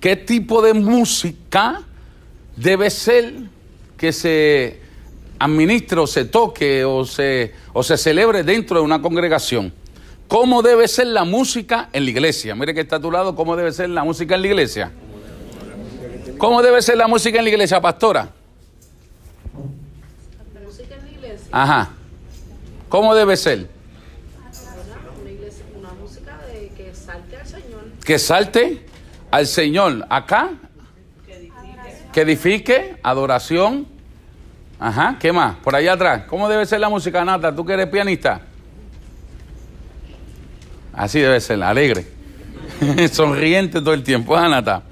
qué tipo de música debe ser que se administre o se toque o se, o se celebre dentro de una congregación. ¿Cómo debe ser la música en la iglesia? Mire que está a tu lado, ¿cómo debe ser la música en la iglesia? ¿Cómo debe ser la música en la iglesia, pastora? La música en la iglesia, Ajá. ¿Cómo debe ser? una, iglesia, una música de que salte al Señor, Que salte al Señor acá, que edifique, adoración. Ajá, ¿qué más? Por allá atrás. ¿Cómo debe ser la música, Nata? ¿Tú que eres pianista? Así debe ser, alegre. Sonriente todo el tiempo, ¿ah, Nata?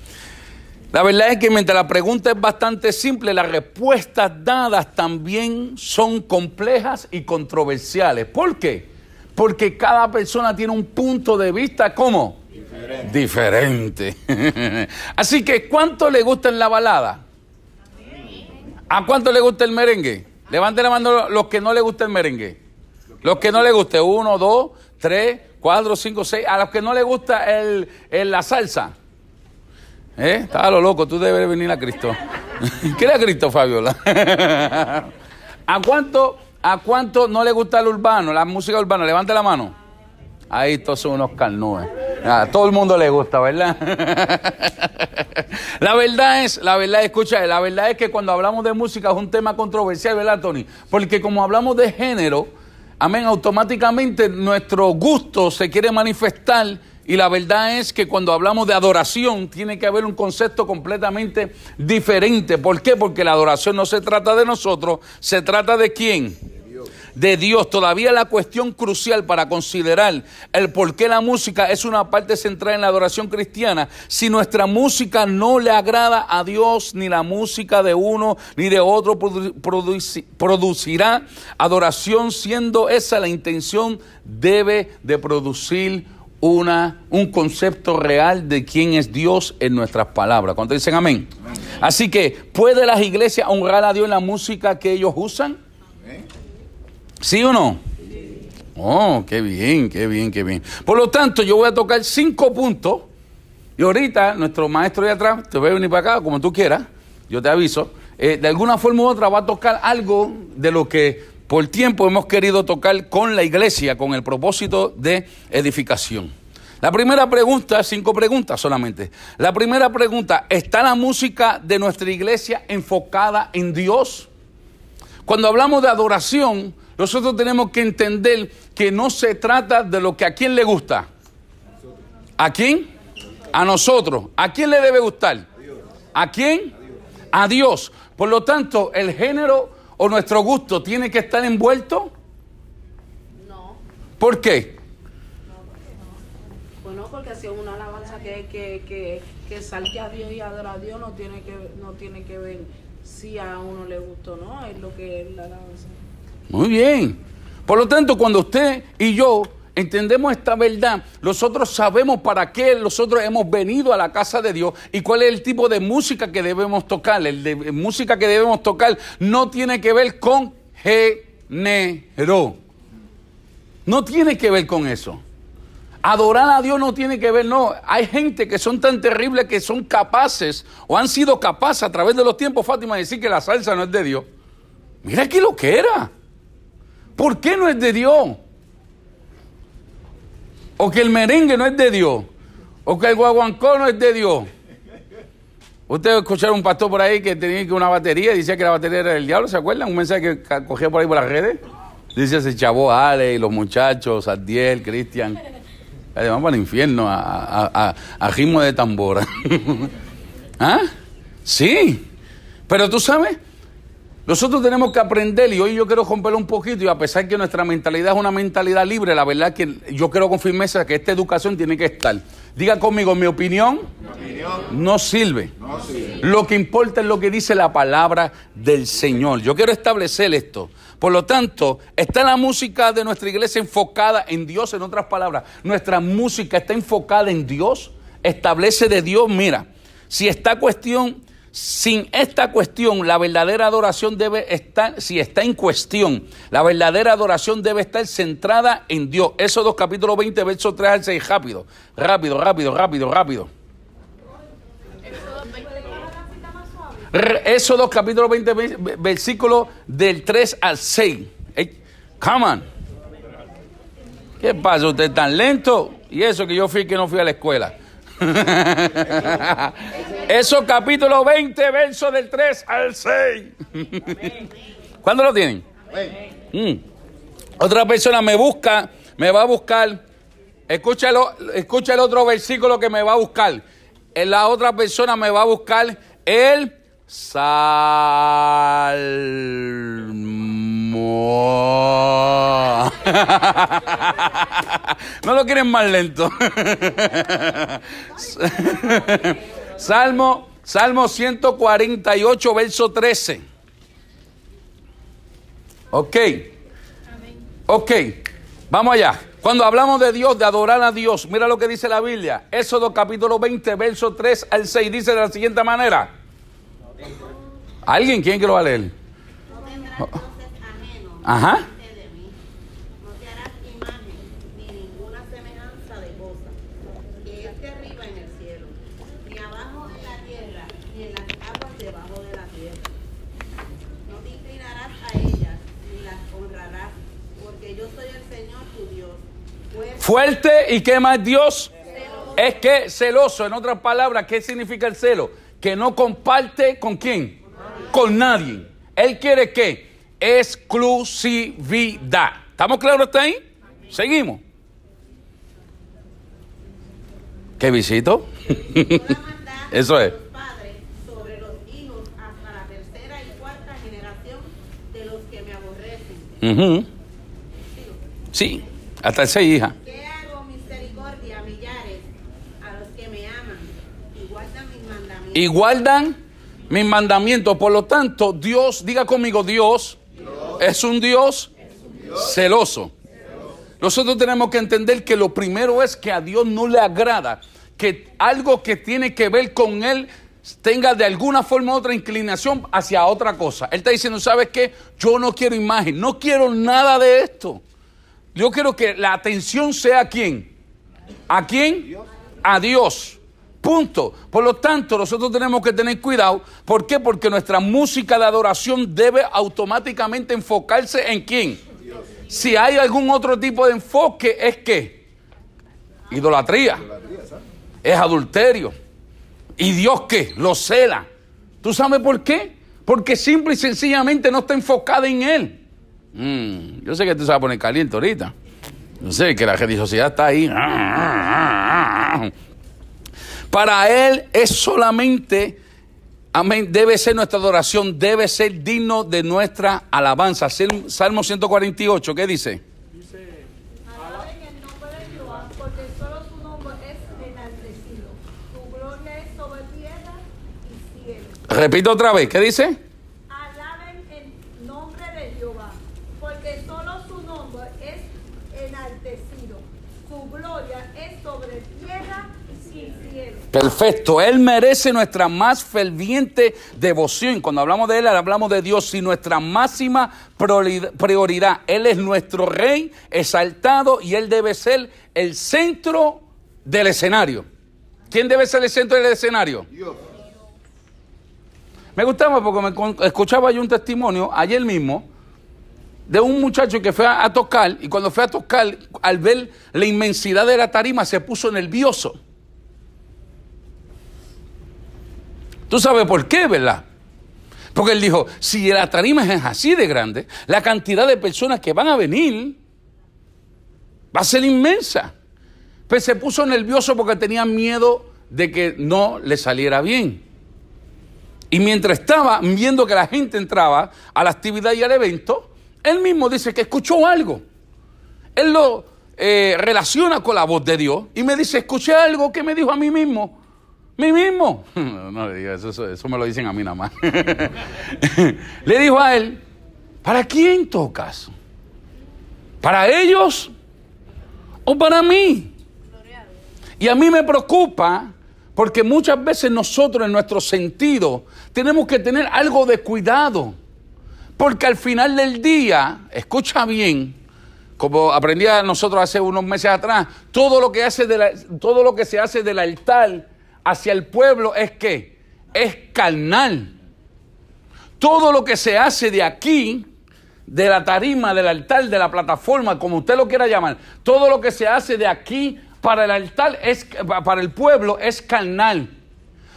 La verdad es que mientras la pregunta es bastante simple, las respuestas dadas también son complejas y controversiales. ¿Por qué? Porque cada persona tiene un punto de vista, ¿cómo? Diferente. Así que, ¿cuánto le gusta en la balada? ¿A cuánto le gusta el merengue? Levanten la mano los que no le gusta el merengue. Los que no le guste, uno, dos, tres, cuatro, cinco, seis. A los que no le gusta el, el- la salsa. ¿Eh? Estaba lo loco, tú debes venir a Cristo. ¿Qué era Cristo, Fabiola? ¿A cuánto, ¿A cuánto no le gusta el urbano, la música urbana? Levante la mano. Ahí todos son unos carnúes. A todo el mundo le gusta, ¿verdad? la verdad es, la verdad, escucha, la verdad es que cuando hablamos de música es un tema controversial, ¿verdad, Tony? Porque como hablamos de género, amén, automáticamente nuestro gusto se quiere manifestar y la verdad es que cuando hablamos de adoración tiene que haber un concepto completamente diferente. ¿Por qué? Porque la adoración no se trata de nosotros, se trata de quién? De Dios. Todavía la cuestión crucial para considerar el por qué la música es una parte central en la adoración cristiana. Si nuestra música no le agrada a Dios, ni la música de uno ni de otro produ- produci- producirá adoración, siendo esa la intención, debe de producir una, un concepto real de quién es Dios en nuestras palabras. ¿Cuánto dicen amén? Así que, ¿puede las iglesias honrar a Dios en la música que ellos usan? ¿Sí o no? Oh, qué bien, qué bien, qué bien. Por lo tanto, yo voy a tocar cinco puntos. Y ahorita, nuestro maestro de atrás, te voy a venir para acá, como tú quieras, yo te aviso. eh, de alguna forma u otra va a tocar algo de lo que por tiempo hemos querido tocar con la iglesia, con el propósito de edificación. La primera pregunta, cinco preguntas solamente. La primera pregunta, ¿está la música de nuestra iglesia enfocada en Dios? Cuando hablamos de adoración, nosotros tenemos que entender que no se trata de lo que a quién le gusta. ¿A quién? A nosotros. ¿A quién le debe gustar? ¿A quién? A Dios. Por lo tanto, el género o nuestro gusto tiene que estar envuelto. no. ¿Por qué? Bueno, porque si es una alabanza que, que, que, que salte a Dios y adora a Dios, no tiene que, no tiene que ver si a uno le gustó o no, es lo que es la alabanza. Muy bien. Por lo tanto, cuando usted y yo entendemos esta verdad, nosotros sabemos para qué nosotros hemos venido a la casa de Dios y cuál es el tipo de música que debemos tocar. El de música que debemos tocar no tiene que ver con género. No tiene que ver con eso. Adorar a Dios no tiene que ver, no. Hay gente que son tan terribles que son capaces o han sido capaces a través de los tiempos, Fátima, de decir que la salsa no es de Dios. Mira qué lo que era. ¿Por qué no es de Dios? O que el merengue no es de Dios. O que el guaguancó no es de Dios. Ustedes escucharon un pastor por ahí que tenía una batería y decía que la batería era del diablo, ¿se acuerdan? Un mensaje que cogía por ahí por las redes. Dice ese chavo Ale y los muchachos, Adiel, Cristian. Vamos para el infierno a, a, a- a ritmo de tambora. ¿Ah? Sí. Pero tú sabes, nosotros tenemos que aprender, y hoy yo quiero romperlo un poquito, y a pesar que nuestra mentalidad es una mentalidad libre, la verdad que yo creo con firmeza que esta educación tiene que estar. Diga conmigo, mi opinión, no sirve. Lo que importa es lo que dice la palabra del Señor. Yo quiero establecer esto. Por lo tanto, está la música de nuestra iglesia enfocada en Dios, en otras palabras. Nuestra música está enfocada en Dios, establece de Dios. Mira, si esta cuestión, sin esta cuestión, la verdadera adoración debe estar, si está en cuestión, la verdadera adoración debe estar centrada en Dios. Éxodo capítulo 20, verso 3 al 6, rápido, rápido, rápido, rápido, rápido. R- Éxodo capítulo 20, ve- versículo del 3 al 6. Ey, come on. ¿Qué pasa? ¿Usted tan lento? Y eso que yo fui que no fui a la escuela. Eso capítulo 20, verso del 3 al 6. ¿Cuándo lo tienen? Mm. Otra persona me busca, me va a buscar. Escúchalo, escucha el otro versículo que me va a buscar. Eh, La otra persona me va a buscar el salmo. no lo quieren más lento. Salmo, Salmo 148, verso 13. Ok. Ok, vamos allá. Cuando hablamos de Dios, de adorar a Dios, mira lo que dice la Biblia. Éxodo capítulo 20, verso 3 al 6, dice de la siguiente manera. ¿Alguien? ¿Quién que lo va a leer? Ajá. delante de mí. No te harás imagen ni ninguna semejanza de cosa que esté arriba en el cielo, ni abajo en la tierra, ni en las aguas debajo de la tierra. No te inclinarás a ellas, ni las honrarás, porque yo soy el Señor tu Dios. Fuerte, y qué más Dios es que celoso. En otras palabras, ¿qué significa el celo? Que no comparte con quién? Con nadie. Él quiere que exclusividad. ¿Estamos claros hasta ahí? Seguimos. ¿Qué visito? Eso es. de los padres sobre los hijos hasta la tercera y cuarta generación de los que me aborrecen. Ujú. Sí, hasta el 6, hija. Que hago misericordia a millares a los que me aman y guardan mis mandamientos. Y guardan mis mandamientos. Por lo tanto, Dios, diga conmigo, Dios, es un Dios celoso. Nosotros tenemos que entender que lo primero es que a Dios no le agrada que algo que tiene que ver con Él tenga de alguna forma otra inclinación hacia otra cosa. Él está diciendo, ¿sabes qué? Yo no quiero imagen, no quiero nada de esto. Yo quiero que la atención sea a quién. ¿A quién? A Dios. Punto. Por lo tanto, nosotros tenemos que tener cuidado. ¿Por qué? Porque nuestra música de adoración debe automáticamente enfocarse en quién. Si hay algún otro tipo de enfoque, es que idolatría, es adulterio. ¿Y Dios qué? Lo cela. ¿Tú sabes por qué? Porque simple y sencillamente no está enfocada en Él. Mm, yo sé que tú se va a poner caliente ahorita. Yo sé que la religiosidad está ahí. Para Él es solamente, amén, debe ser nuestra adoración, debe ser digno de nuestra alabanza. Sal- Salmo 148, ¿qué dice? Alaben el nombre de Jehová, porque solo su nombre es enaltecido. Su gloria es sobre tierra y cielo. Repito otra vez, ¿qué dice? Alaben el nombre de Jehová, porque solo su nombre es enaltecido. Su gloria es sobre tierra y cielo. Perfecto, Él merece nuestra más ferviente devoción. Cuando hablamos de Él, hablamos de Dios y nuestra máxima priori- prioridad. Él es nuestro Rey exaltado y Él debe ser el centro del escenario. ¿Quién debe ser el centro del escenario? Me gustaba porque me escuchaba yo un testimonio ayer mismo de un muchacho que fue a, a tocar y cuando fue a tocar, al ver la inmensidad de la tarima, se puso nervioso. ¿Tú sabes por qué, verdad? Porque él dijo, si la tarima es así de grande, la cantidad de personas que van a venir va a ser inmensa. Pues se puso nervioso porque tenía miedo de que no le saliera bien. Y mientras estaba viendo que la gente entraba a la actividad y al evento, él mismo dice que escuchó algo. Él lo eh, relaciona con la voz de Dios y me dice, escuché algo que me dijo a mí mismo. ¿Mí mismo? No le diga eso, eso, eso me lo dicen a mí nada más. le dijo a él, ¿para quién tocas? ¿Para ellos o para mí? Y a mí me preocupa porque muchas veces nosotros en nuestro sentido tenemos que tener algo de cuidado. Porque al final del día, escucha bien, como aprendí a nosotros hace unos meses atrás, todo lo que, hace de la- todo lo que se hace del altar hacia el pueblo es que es carnal. todo lo que se hace de aquí, de la tarima, del altar, de la plataforma, como usted lo quiera llamar, todo lo que se hace de aquí para el altar, es, para el pueblo, es carnal.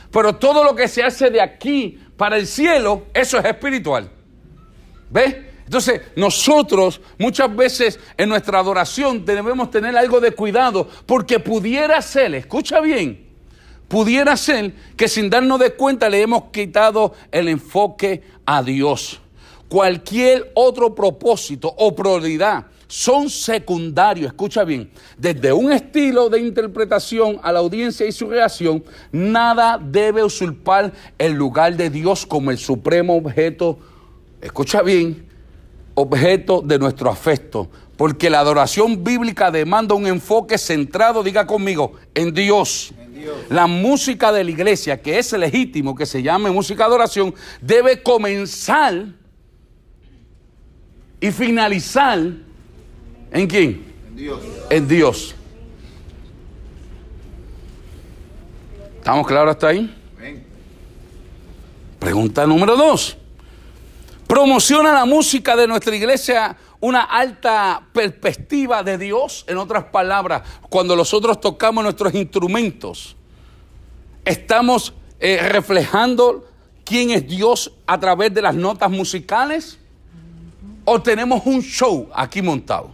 Pero todo lo que se hace de aquí para el cielo, eso es espiritual. ¿Ves? Entonces, nosotros muchas veces en nuestra adoración debemos tener algo de cuidado, porque pudiera ser, escucha bien, pudiera ser que sin darnos de cuenta le hemos quitado el enfoque a Dios. Cualquier otro propósito o prioridad son secundarios, escucha bien, desde un estilo de interpretación a la audiencia y su reacción, nada debe usurpar el lugar de Dios como el supremo objeto, escucha bien, objeto de nuestro afecto, porque la adoración bíblica demanda un enfoque centrado, diga conmigo, en Dios. La música de la iglesia, que es legítimo que se llame música de adoración, debe comenzar y finalizar en quién? En Dios. En Dios. ¿Estamos claros hasta ahí? Pregunta número dos. ¿Promociona la música de nuestra iglesia una alta perspectiva de Dios? En otras palabras, cuando nosotros tocamos nuestros instrumentos, ¿estamos eh, reflejando quién es Dios a través de las notas musicales? ¿O tenemos un show aquí montado?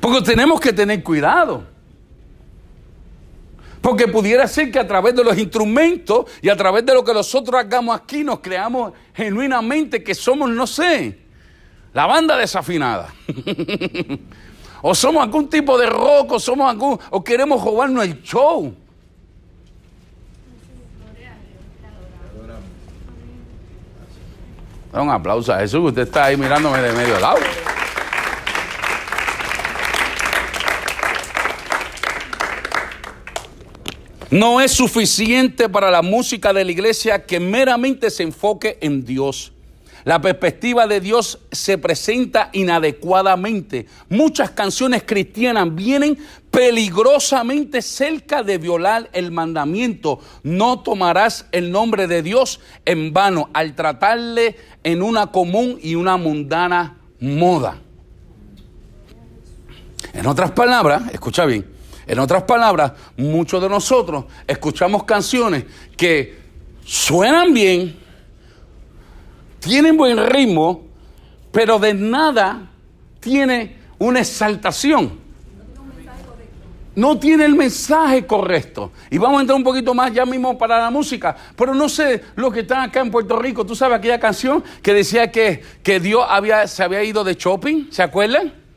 Porque tenemos que tener cuidado. Porque pudiera ser que a través de los instrumentos y a través de lo que nosotros hagamos aquí nos creamos genuinamente que somos, no sé, la banda desafinada. o somos algún tipo de rock, o somos algún, o queremos robarnos el show. un aplauso a Jesús, usted está ahí mirándome de medio lado. No es suficiente para la música de la iglesia que meramente se enfoque en Dios. La perspectiva de Dios se presenta inadecuadamente. Muchas canciones cristianas vienen peligrosamente cerca de violar el mandamiento. No tomarás el nombre de Dios en vano al tratarle en una común y una mundana moda. En otras palabras, escucha bien, en otras palabras, muchos de nosotros escuchamos canciones que suenan bien, tienen buen ritmo, pero de nada tiene una exaltación. No tiene el mensaje correcto. Y vamos a entrar un poquito más ya mismo para la música. Pero no sé lo que están acá en Puerto Rico. ¿Tú sabes aquella canción que decía que, que Dios había, se había ido de shopping? ¿Se acuerdan?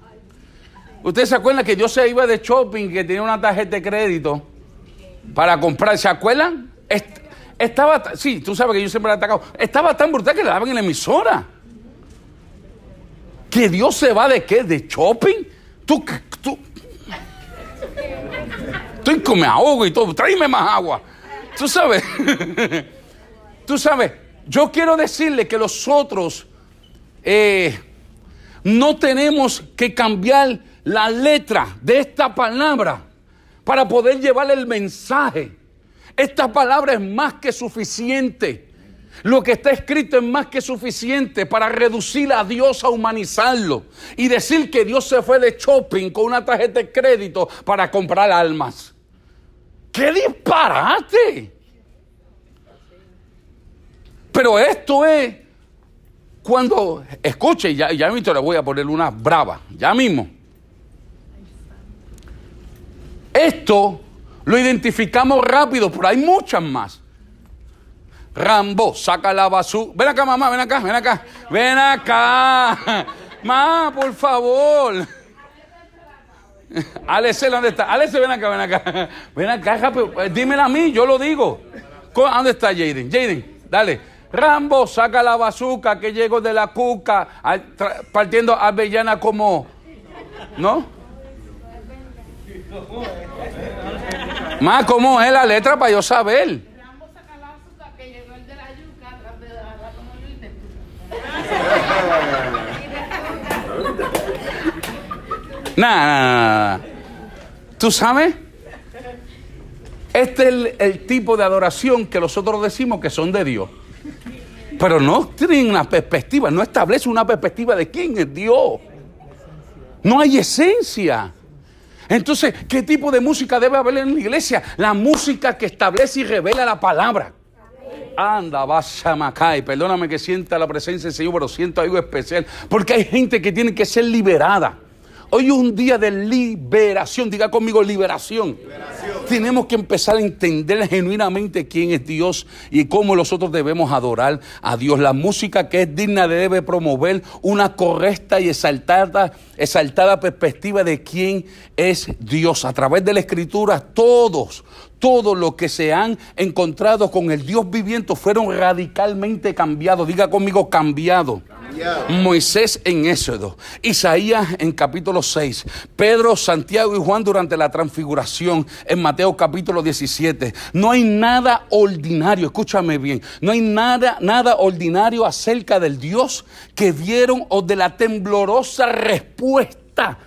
¿Ustedes se acuerdan que yo se iba de shopping, que tenía una tarjeta de crédito para comprar? ¿Se acuerdan? estaba, sí, tú sabes que yo siempre he atacado. Estaba tan brutal que le daban en la emisora. ¿Que Dios se va de qué? ¿De shopping? Tú, tú. Estoy que me ahogo y todo. Tráeme más agua. Tú sabes. tú sabes. Yo quiero decirle que nosotros eh, no tenemos que cambiar la letra de esta palabra para poder llevar el mensaje. Esta palabra es más que suficiente. Lo que está escrito es más que suficiente para reducir a Dios a humanizarlo y decir que Dios se fue de shopping con una tarjeta de crédito para comprar almas. ¡Qué disparate! Pero esto es cuando, escuche, ya, ya mismo le voy a poner una brava, ya mismo. Esto lo identificamos rápido, pero hay muchas más. Rambo, saca la basura. Ven acá, mamá, ven acá, ven acá. Ven acá. Mamá, por favor. Alex, ¿dónde está? Alex, ven acá, ven acá. Ven acá, rápido. Eh, dímela a mí, yo lo digo. ¿Dónde está Jaden? Jaden, dale. Rambo, saca la bazuca que llegó de la cuca, partiendo avellana como. ¿No? Más, ¿cómo es la letra para yo saber? Nada, nada, nada. ¿Tú sabes? Este es el, el tipo de adoración que nosotros decimos que son de Dios. Pero no tienen una perspectiva, no establece una perspectiva de quién es Dios. No hay esencia. Entonces, ¿qué tipo de música debe haber en la iglesia? La música que establece y revela la palabra. Anda, vaya Macay, perdóname que sienta la presencia del Señor, pero siento algo especial. Porque hay gente que tiene que ser liberada. Hoy es un día de liberación. Diga conmigo liberación. Tenemos que empezar a entender genuinamente quién es Dios y cómo nosotros debemos adorar a Dios. La música que es digna debe promover una correcta y exaltada, exaltada perspectiva de quién es Dios. A través de la escritura, todos, todos los que se han encontrado con el Dios viviente fueron radicalmente cambiados. Diga conmigo, cambiado. Moisés en Éxodo, Isaías en capítulo 6, Pedro, Santiago y Juan durante la transfiguración en Mateo capítulo 17. No hay nada ordinario, escúchame bien, no hay nada, nada ordinario acerca del Dios que dieron o de la temblorosa respuesta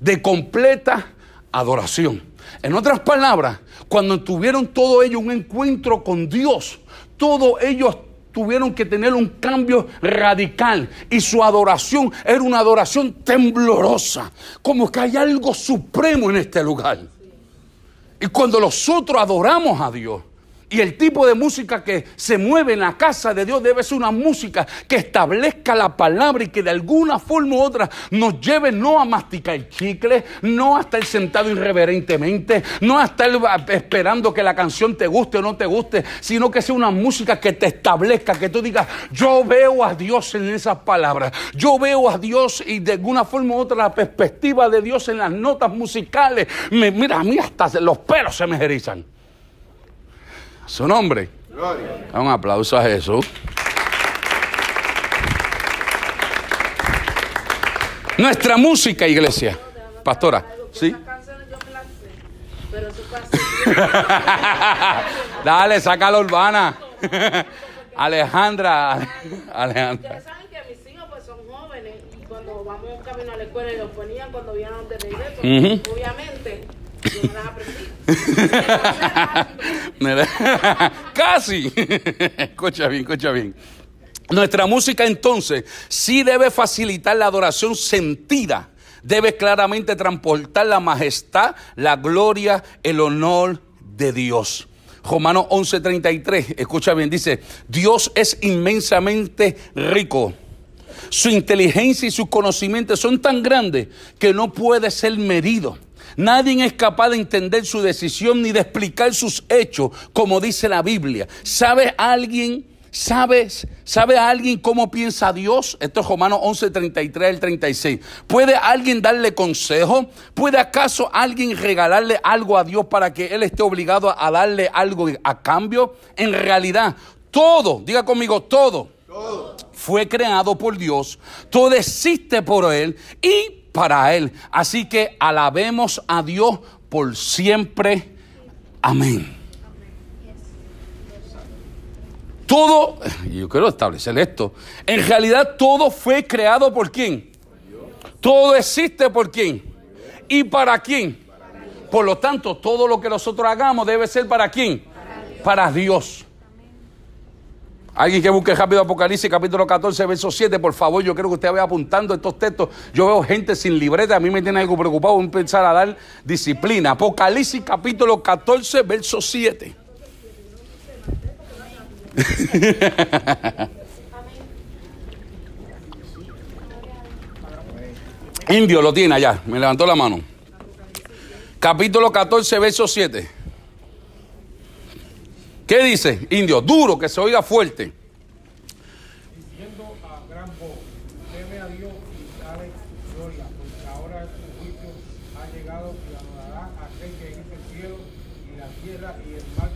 de completa adoración. En otras palabras, cuando tuvieron todo ello un encuentro con Dios, todos ellos tuvieron que tener un cambio radical y su adoración era una adoración temblorosa, como que hay algo supremo en este lugar. Y cuando nosotros adoramos a Dios, y el tipo de música que se mueve en la casa de Dios debe ser una música que establezca la palabra y que de alguna forma u otra nos lleve no a masticar chicle, no a estar sentado irreverentemente, no a estar esperando que la canción te guste o no te guste, sino que sea una música que te establezca, que tú digas, yo veo a Dios en esas palabras, yo veo a Dios y de alguna forma u otra la perspectiva de Dios en las notas musicales. Me, mira, a mí hasta los pelos se me erizan su nombre. Un aplauso a Jesús. Nuestra música, iglesia. Pastora, ¿sí? Dale, saca la urbana. Alejandra. Alejandra. Ustedes saben que mis hijos pues son jóvenes y cuando vamos camino a la escuela y los ponían cuando vinieron de regreso, Ujú. obviamente yo me las aprendí. Casi. escucha bien, escucha bien. Nuestra música entonces sí debe facilitar la adoración sentida. Debe claramente transportar la majestad, la gloria, el honor de Dios. Romanos 11:33, escucha bien, dice, Dios es inmensamente rico. Su inteligencia y sus conocimientos son tan grandes que no puede ser medido. Nadie es capaz de entender su decisión ni de explicar sus hechos, como dice la Biblia. ¿Sabe alguien? ¿Sabes? ¿Sabe alguien cómo piensa Dios? Esto es Romanos 11, 33 al 36. ¿Puede alguien darle consejo? ¿Puede acaso alguien regalarle algo a Dios para que Él esté obligado a darle algo a cambio? En realidad, todo, diga conmigo, todo fue creado por Dios, todo existe por Él y para Él. Así que alabemos a Dios por siempre. Amén. Todo, yo quiero establecer esto, en realidad todo fue creado por quién? Todo existe por quién? ¿Y para quién? Por lo tanto, todo lo que nosotros hagamos debe ser para quién? Para Dios. Alguien que busque rápido Apocalipsis capítulo 14, verso 7, por favor, yo creo que usted vaya apuntando estos textos. Yo veo gente sin libreta, a mí me tiene algo preocupado, voy a empezar a dar disciplina. Apocalipsis capítulo 14, verso 7. Indio lo tiene allá, me levantó la mano. Capítulo 14, verso 7. ¿Qué dice? Indio, duro, que se oiga fuerte. diciendo a gran voz, teme a Dios y dale gloria, porque ahora su juicio ha llegado y adorará a aquel que hizo el cielo y la tierra y el mar,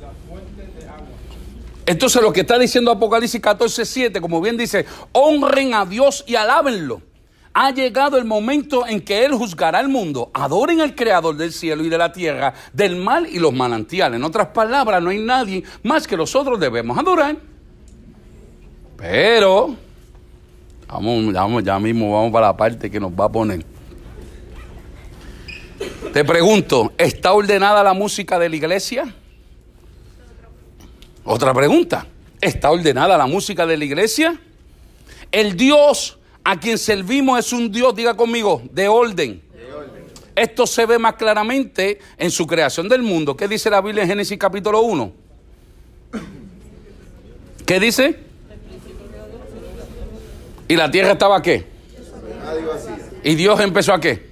las fuentes de agua. Entonces lo que está diciendo Apocalipsis 14, 7, como bien dice, honren a Dios y alábenlo. Ha llegado el momento en que Él juzgará el mundo. Adoren al Creador del cielo y de la tierra, del mal y los manantiales. En otras palabras, no hay nadie más que nosotros debemos adorar. Pero, vamos, vamos, ya mismo vamos para la parte que nos va a poner. Te pregunto, ¿está ordenada la música de la iglesia? Otra pregunta, ¿está ordenada la música de la iglesia? El Dios a quien servimos es un Dios, diga conmigo, de orden. Esto se ve más claramente en su creación del mundo. ¿Qué dice la Biblia en Génesis capítulo 1? ¿Qué dice? ¿Y la tierra estaba qué? ¿Y Dios empezó a qué?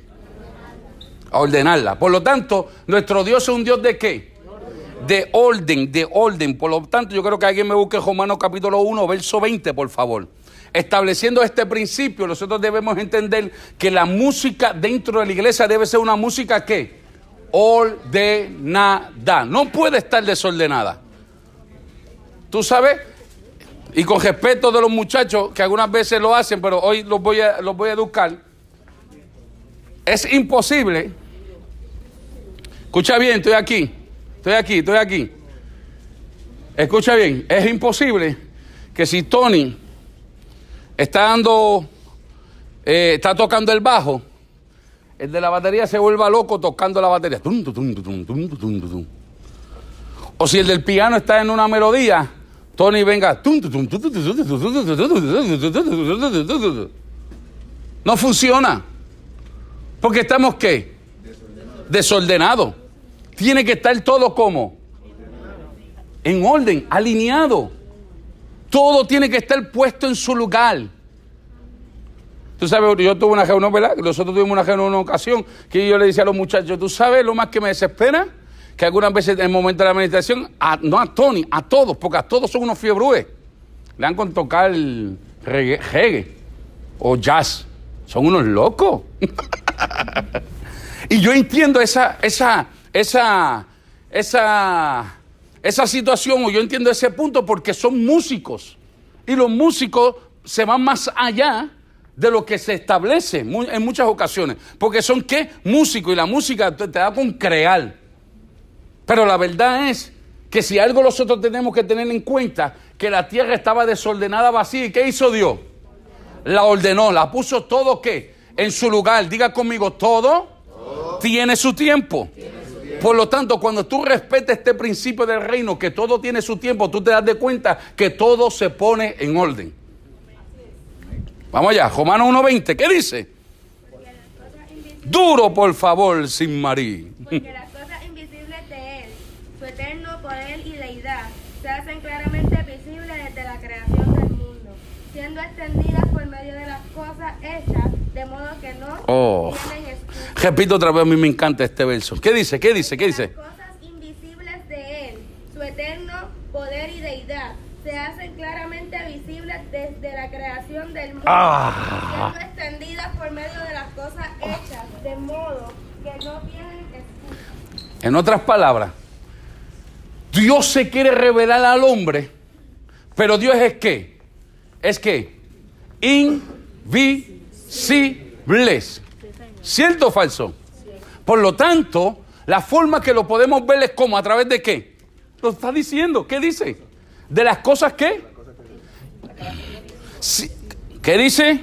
A ordenarla. Por lo tanto, nuestro Dios es un Dios de qué? De orden, de orden. Por lo tanto, yo creo que alguien me busque Romanos capítulo 1, verso 20, por favor. Estableciendo este principio, nosotros debemos entender que la música dentro de la iglesia debe ser una música que ordenada. No puede estar desordenada. ¿Tú sabes? Y con respeto de los muchachos que algunas veces lo hacen, pero hoy los voy a, los voy a educar. Es imposible. Escucha bien, estoy aquí. Estoy aquí, estoy aquí. Escucha bien, es imposible que si Tony está dando, está tocando el bajo, el de la batería se vuelva loco tocando la batería. O si el del piano está en una melodía, Tony venga. No funciona. Porque estamos qué? Desordenados. Tiene que estar todo como en orden, alineado. Todo tiene que estar puesto en su lugar. Tú sabes, yo tuve una reunión, ¿verdad? Nosotros tuvimos una reunión en una ocasión que yo le decía a los muchachos, ¿tú sabes lo más que me desespera? Que algunas veces en el momento de la meditación, no a Tony, a todos, porque a todos son unos fiebrúes. Le dan con tocar reggae, reggae o jazz. Son unos locos. y yo entiendo esa, esa, esa, esa, esa situación, o yo entiendo ese punto porque son músicos. Y los músicos se van más allá de lo que se establece en muchas ocasiones. Porque son qué? Músicos. Y la música te, da con crear. Pero la verdad es que si algo nosotros tenemos que tener en cuenta, que la tierra estaba desordenada, vacía. ¿Y qué hizo Dios? La ordenó, la puso todo qué? En su lugar. Diga conmigo, todo, tiene su tiempo. Por lo tanto, cuando tú respetas este principio del reino, que todo tiene su tiempo, tú te das de cuenta que todo se pone en orden. Vamos allá, Romanos 1.20, ¿qué dice? Duro, por favor, sin Marí. Porque las cosas invisibles de Él, su eterno poder y deidad, se hacen claramente visibles desde la creación del mundo, siendo extendidas por medio de las cosas hechas, de modo que no Oh. Repito otra vez, a mí me encanta este verso. ¿Qué dice? ¿Qué dice? ¿Qué dice? Las cosas invisibles de Él, su eterno poder y deidad, se hacen claramente visibles desde la creación del mundo, Ah. siendo extendidas por medio de las cosas hechas, de modo que no tienen excusa. En otras palabras, Dios se quiere revelar al hombre, pero Dios es qué? Es que invisibles. ¿Cierto o falso? Por lo tanto, la forma que lo podemos ver es como, a través de qué? Lo está diciendo, ¿qué dice? De las cosas que... ¿Qué dice?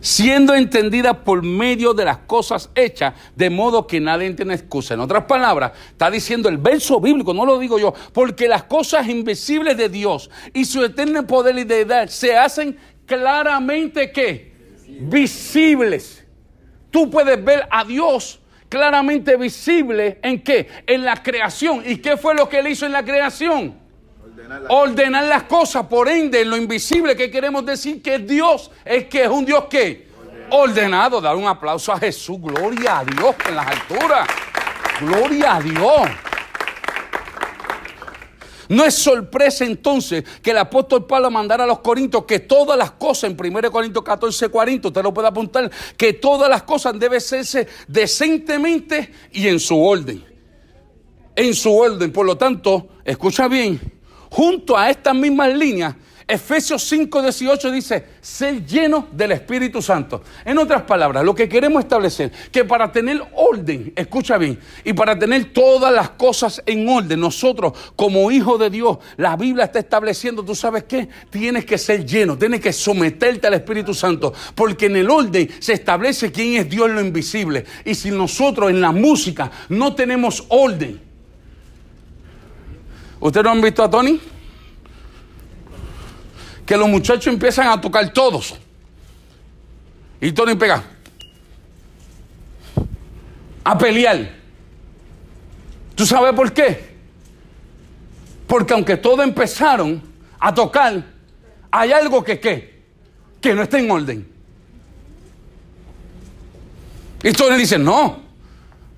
Siendo entendida por medio de las cosas hechas, de modo que nadie tiene excusa. En otras palabras, está diciendo el verso bíblico, no lo digo yo, porque las cosas invisibles de Dios y su eterno poder y deidad se hacen claramente que visibles. Tú puedes ver a Dios claramente visible en qué? En la creación. ¿Y qué fue lo que él hizo en la creación? ordenar las cosas, por ende, en lo invisible que queremos decir que Dios, es que es un Dios que ordenado. Dar un aplauso a Jesús, gloria a Dios en las alturas, gloria a Dios. No es sorpresa entonces que el apóstol Pablo mandara a los Corintios que todas las cosas, en 1 Corintios 14, 40, usted lo puede apuntar, que todas las cosas deben hacerse decentemente y en su orden en su orden. Por lo tanto, escucha bien, junto a estas mismas líneas Efesios 5, 18 dice, ser lleno del Espíritu Santo. En otras palabras, lo que queremos establecer, que para tener orden, escucha bien, y para tener todas las cosas en orden, nosotros como hijos de Dios, la Biblia está estableciendo, tú sabes qué, tienes que ser lleno, tienes que someterte al Espíritu Santo, porque en el orden se establece quién es Dios en lo invisible. Y si nosotros en la música no tenemos orden, ¿ustedes no han visto a Tony? Que los muchachos empiezan a tocar todos. Y Tony pega. A pelear. ¿Tú sabes por qué? Porque aunque todos empezaron a tocar, hay algo que qué, que no está en orden. Y Tony dice, no,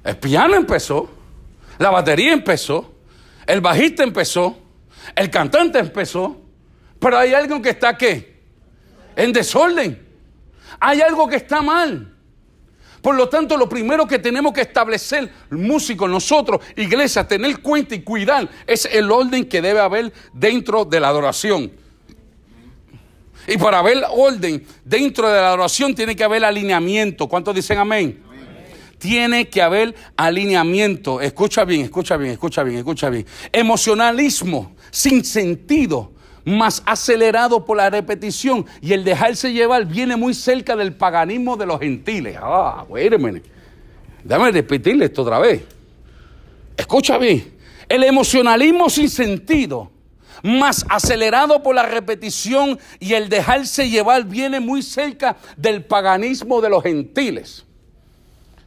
el piano empezó, la batería empezó, el bajista empezó, el cantante empezó, pero hay algo que está qué? En desorden. Hay algo que está mal. Por lo tanto, lo primero que tenemos que establecer, músicos, nosotros, iglesia, tener cuenta y cuidar, es el orden que debe haber dentro de la adoración. Y para haber orden dentro de la adoración tiene que haber alineamiento. ¿Cuántos dicen amén? Tiene que haber alineamiento. Escucha bien, escucha bien, escucha bien, escucha bien. Emocionalismo sin sentido más acelerado por la repetición y el dejarse llevar viene muy cerca del paganismo de los gentiles. Ah, bueno, Déjame repetirle esto otra vez. Escucha bien. El emocionalismo sin sentido, más acelerado por la repetición y el dejarse llevar, viene muy cerca del paganismo de los gentiles.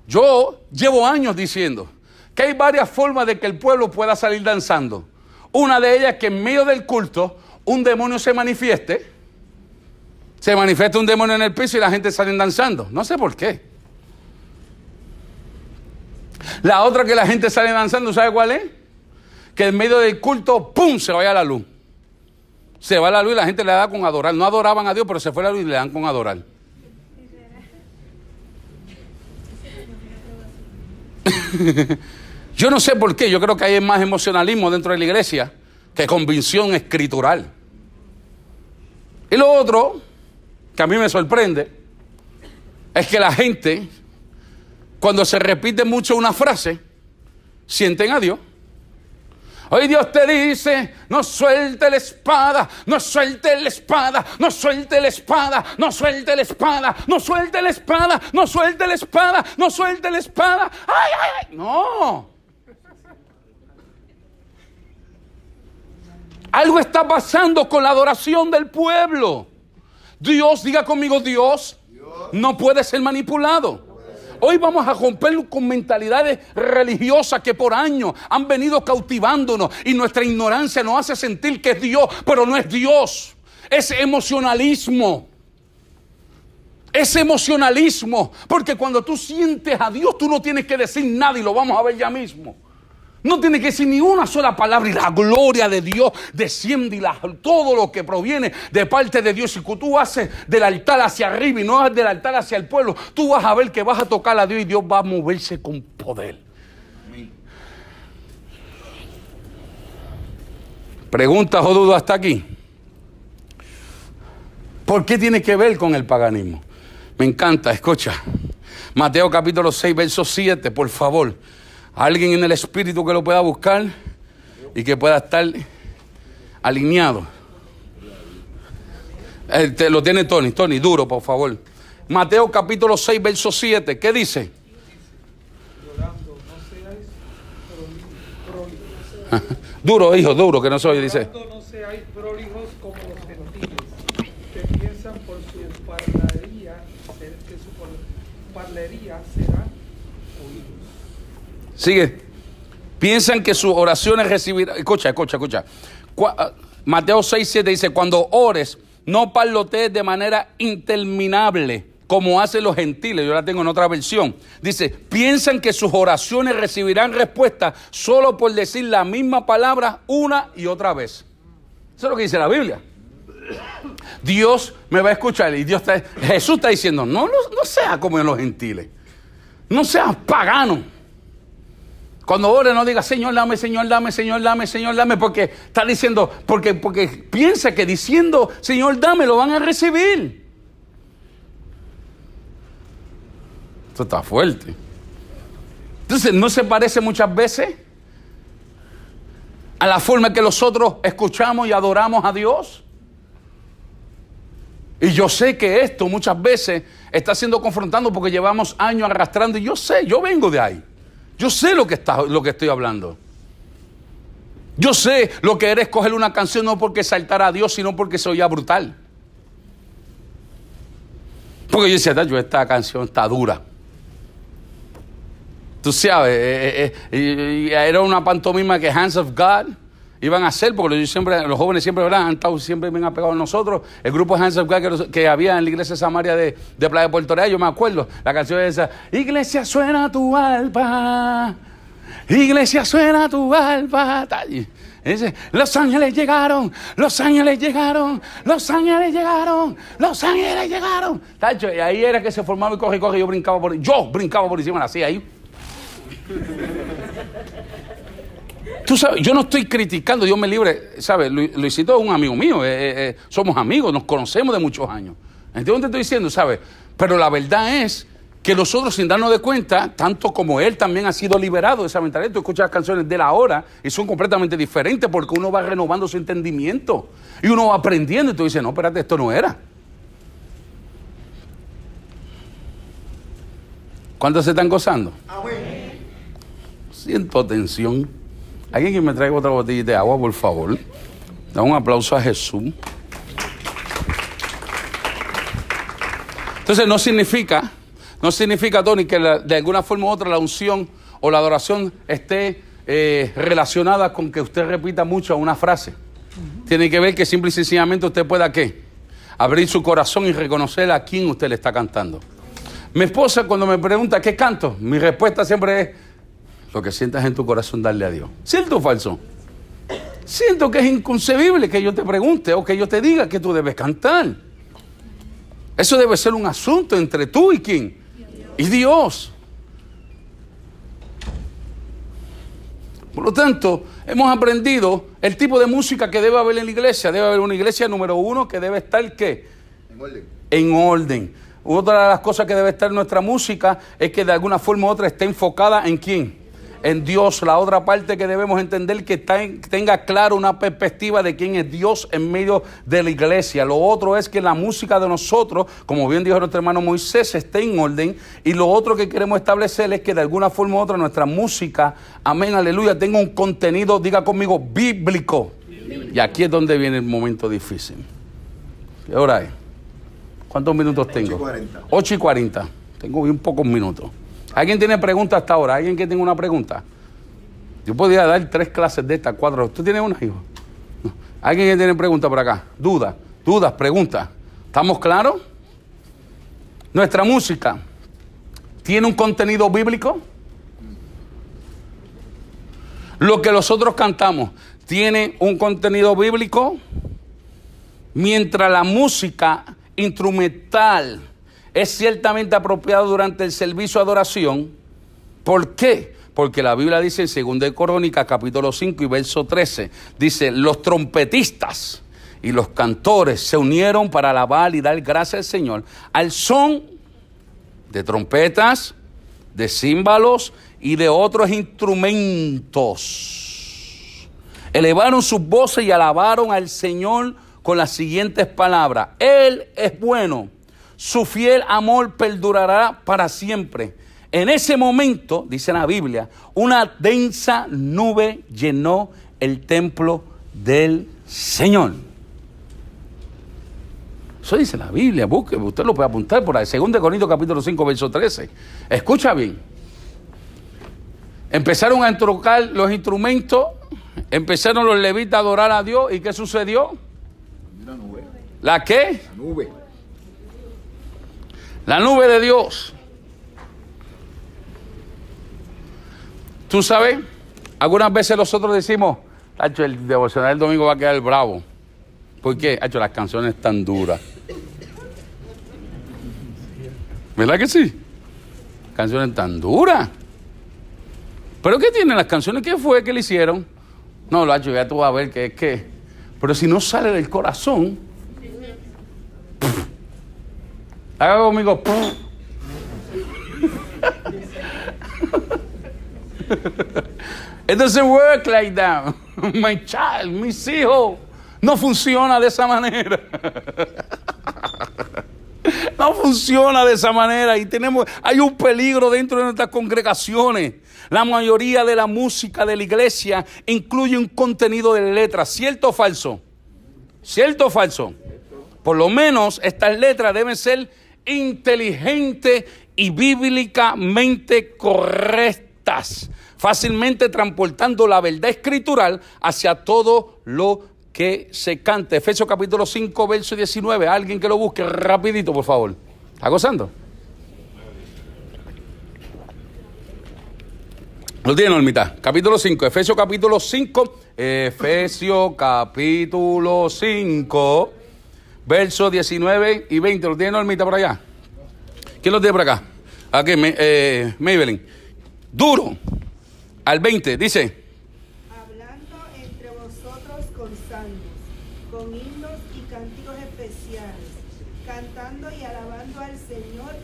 Yo llevo años diciendo que hay varias formas de que el pueblo pueda salir danzando. Una de ellas es que en medio del culto un demonio se manifieste, se manifiesta un demonio en el piso y la gente sale danzando. No sé por qué. La otra que la gente sale danzando, ¿sabe cuál es? Que en medio del culto, ¡pum!, se vaya la luz. Se va la luz y la gente le da con adorar. No adoraban a Dios, pero se fue la luz y le dan con adorar. yo no sé por qué, yo creo que hay más emocionalismo dentro de la iglesia que convicción escritural. Y lo otro, que a mí me sorprende, es que la gente, cuando se repite mucho una frase, sienten a Dios. Hoy Dios te dice, no suelte la espada, no suelte la espada, no suelte la espada, no suelte la espada, no suelte la espada, no suelte la espada, no suelte la espada. Ay, ay, ay. No. Algo está pasando con la adoración del pueblo. Dios, diga conmigo, Dios, no puede ser manipulado. Hoy vamos a romper con mentalidades religiosas que por años han venido cautivándonos y nuestra ignorancia nos hace sentir que es Dios, pero no es Dios. Es emocionalismo. Es emocionalismo. Porque cuando tú sientes a Dios, tú no tienes que decir nada y lo vamos a ver ya mismo. No tiene que decir ni una sola palabra y la gloria de Dios desciende y todo lo que proviene de parte de Dios. Que tú haces del altar hacia arriba y no haces del altar hacia el pueblo, tú vas a ver que vas a tocar a Dios y Dios va a moverse con poder. Pregunta o duda hasta aquí. ¿Por qué tiene que ver con el paganismo? Me encanta, escucha. Mateo capítulo 6, verso 7, por favor alguien en el espíritu que lo pueda buscar y que pueda estar alineado. Eh, lo tiene Tony, Tony, duro, por favor. Mateo capítulo 6, verso 7, ¿qué dice? duro, hijo, duro, que no soy, dice. No gentiles, que piensan por su parlería, que su parlería será Sigue. Piensan que sus oraciones recibirán. Escucha, escucha, escucha. Ah, Mateo 6, 7 dice: Cuando ores, no parlotees de manera interminable, como hacen los gentiles. Yo la tengo en otra versión. Dice: Piensan que sus oraciones recibirán respuesta solo por decir la misma palabra una y otra vez. Eso es lo que dice la Biblia. Dios me va a escuchar y Dios está, Jesús está diciendo, no, no, no sea como en los gentiles, no seas pagano. Cuando ore no diga, Señor, dame, Señor, dame, Señor, dame, Señor, dame, porque está diciendo, porque, porque piensa que diciendo, Señor, dame, lo van a recibir. Esto está fuerte. Entonces, ¿no se parece muchas veces a la forma en que nosotros escuchamos y adoramos a Dios? Y yo sé que esto muchas veces está siendo confrontando porque llevamos años arrastrando y yo sé, yo vengo de ahí. Yo sé lo que, está, lo que estoy hablando. Yo sé lo que era escoger una canción no porque saltara a Dios, sino porque se oía brutal. Porque yo decía, yo esta canción está dura. Tú sabes, eh, eh, eh, era una pantomima que Hands of God iban a hacer, porque los jóvenes siempre ¿verdad? han estado siempre bien apegados a nosotros. El grupo Hands of God que, había en la iglesia Samaria de, de Playa de Puerto Real, yo me acuerdo, la canción es esa, Iglesia suena tu alba, Iglesia suena tu alba. Dice, los ángeles llegaron, los ángeles llegaron, los ángeles llegaron, los ángeles llegaron. Tacho, y ahí era que se formaba y coge, coge, yo brincaba por yo brincaba por encima, así ahí. Tú sabes, yo no estoy criticando, Dios me libre, ¿sabes? Luisito es un amigo mío, eh, eh, eh, somos amigos, nos conocemos de muchos años. ¿Entiendes lo que estoy diciendo, sabes? Pero la verdad es que nosotros, sin darnos de cuenta, tanto como él también ha sido liberado de esa mentalidad, tú escuchas las canciones de la hora y son completamente diferentes porque uno va renovando su entendimiento y uno va aprendiendo y tú dices, no, espérate, esto no era. ¿Cuántos se están gozando? Siento tensión. Alguien que me traiga otra botella de agua, por favor. Da un aplauso a Jesús. Entonces no significa, no significa, Tony, que de alguna forma u otra la unción o la adoración esté eh, relacionada con que usted repita mucho una frase. Tiene que ver que simple y sencillamente usted pueda qué? Abrir su corazón y reconocer a quién usted le está cantando. Mi esposa cuando me pregunta qué canto, mi respuesta siempre es lo que sientas en tu corazón darle a Dios. ¿Cierto o falso? Siento que es inconcebible que yo te pregunte o que yo te diga que tú debes cantar. Eso debe ser un asunto entre tú y quién. Y Dios. Por lo tanto, hemos aprendido el tipo de música que debe haber en la iglesia. Debe haber una iglesia número uno que debe estar ¿qué? En orden. En orden. Otra de las cosas que debe estar en nuestra música es que de alguna forma u otra esté enfocada en quién? En Dios. La otra parte que debemos entender que tenga claro una perspectiva de quién es Dios en medio de la iglesia. Lo otro es que la música de nosotros, como bien dijo nuestro hermano Moisés, esté en orden. Y lo otro que queremos establecer es que de alguna forma u otra nuestra música, amén, aleluya, tenga un contenido, diga conmigo, bíblico. Y aquí es donde viene el momento difícil. ¿Qué hora es? ¿Cuántos minutos tengo? 8 y 40. 8 y 40. Tengo bien pocos minutos. ¿Alguien tiene preguntas hasta ahora? ¿Alguien que tenga una pregunta? Yo podría dar tres clases de estas, cuatro. ¿Tú tienes una, hijo? ¿Alguien que tiene preguntas por acá? Dudas, dudas, preguntas. ¿Estamos claros? Nuestra música tiene un contenido bíblico. Lo que nosotros cantamos tiene un contenido bíblico. Mientras la música instrumental es ciertamente apropiado durante el servicio de adoración. ¿Por qué? Porque la Biblia dice en 2 Crónica, capítulo 5 y verso 13, dice, los trompetistas y los cantores se unieron para alabar y dar gracias al Señor al son de trompetas, de címbalos y de otros instrumentos. Elevaron sus voces y alabaron al Señor con las siguientes palabras. Él es bueno su fiel amor perdurará para siempre. En ese momento, dice la Biblia, una densa nube llenó el templo del Señor. Eso dice la Biblia, busque, usted lo puede apuntar por ahí. Segundo Corintios capítulo 5, verso 13. Escucha bien. Empezaron a entrocar los instrumentos, empezaron los levitas a adorar a Dios. ¿Y qué sucedió? La nube. ¿La qué? La nube. La nube de Dios. Tú sabes, algunas veces nosotros decimos, Hacho, el devocional del domingo va a quedar bravo. ¿Por qué? Hacho, las canciones están duras. ¿Verdad que sí? Canciones tan duras. ¿Pero qué tienen las canciones? ¿Qué fue que le hicieron? No, lo ya tú vas a ver que es que. Pero si no sale del corazón. Haga conmigo. It doesn't work like that. My child, mis hijos. No funciona de esa manera. No funciona de esa manera y tenemos, hay un peligro dentro de nuestras congregaciones. La mayoría de la música de la iglesia incluye un contenido de letras, ¿cierto o falso? ¿Cierto o falso? Por lo menos estas letras deben ser inteligentes y bíblicamente correctas, fácilmente transportando la verdad escritural hacia todo lo que se cante. Efesios capítulo 5, verso 19. Alguien que lo busque rapidito, por favor. ¿Está gozando? Lo tiene, Normita. Capítulo 5. Efesios capítulo 5. Efesios capítulo 5. Verso 19 y 20. ¿Lo tiene, Normita, por allá? ¿Quién lo tiene por acá? Aquí, eh, Maybelline. Duro. Al 20. Dice. hablando entre vosotros con salmos, con himnos y cánticos especiales, cantando y alabando al Señor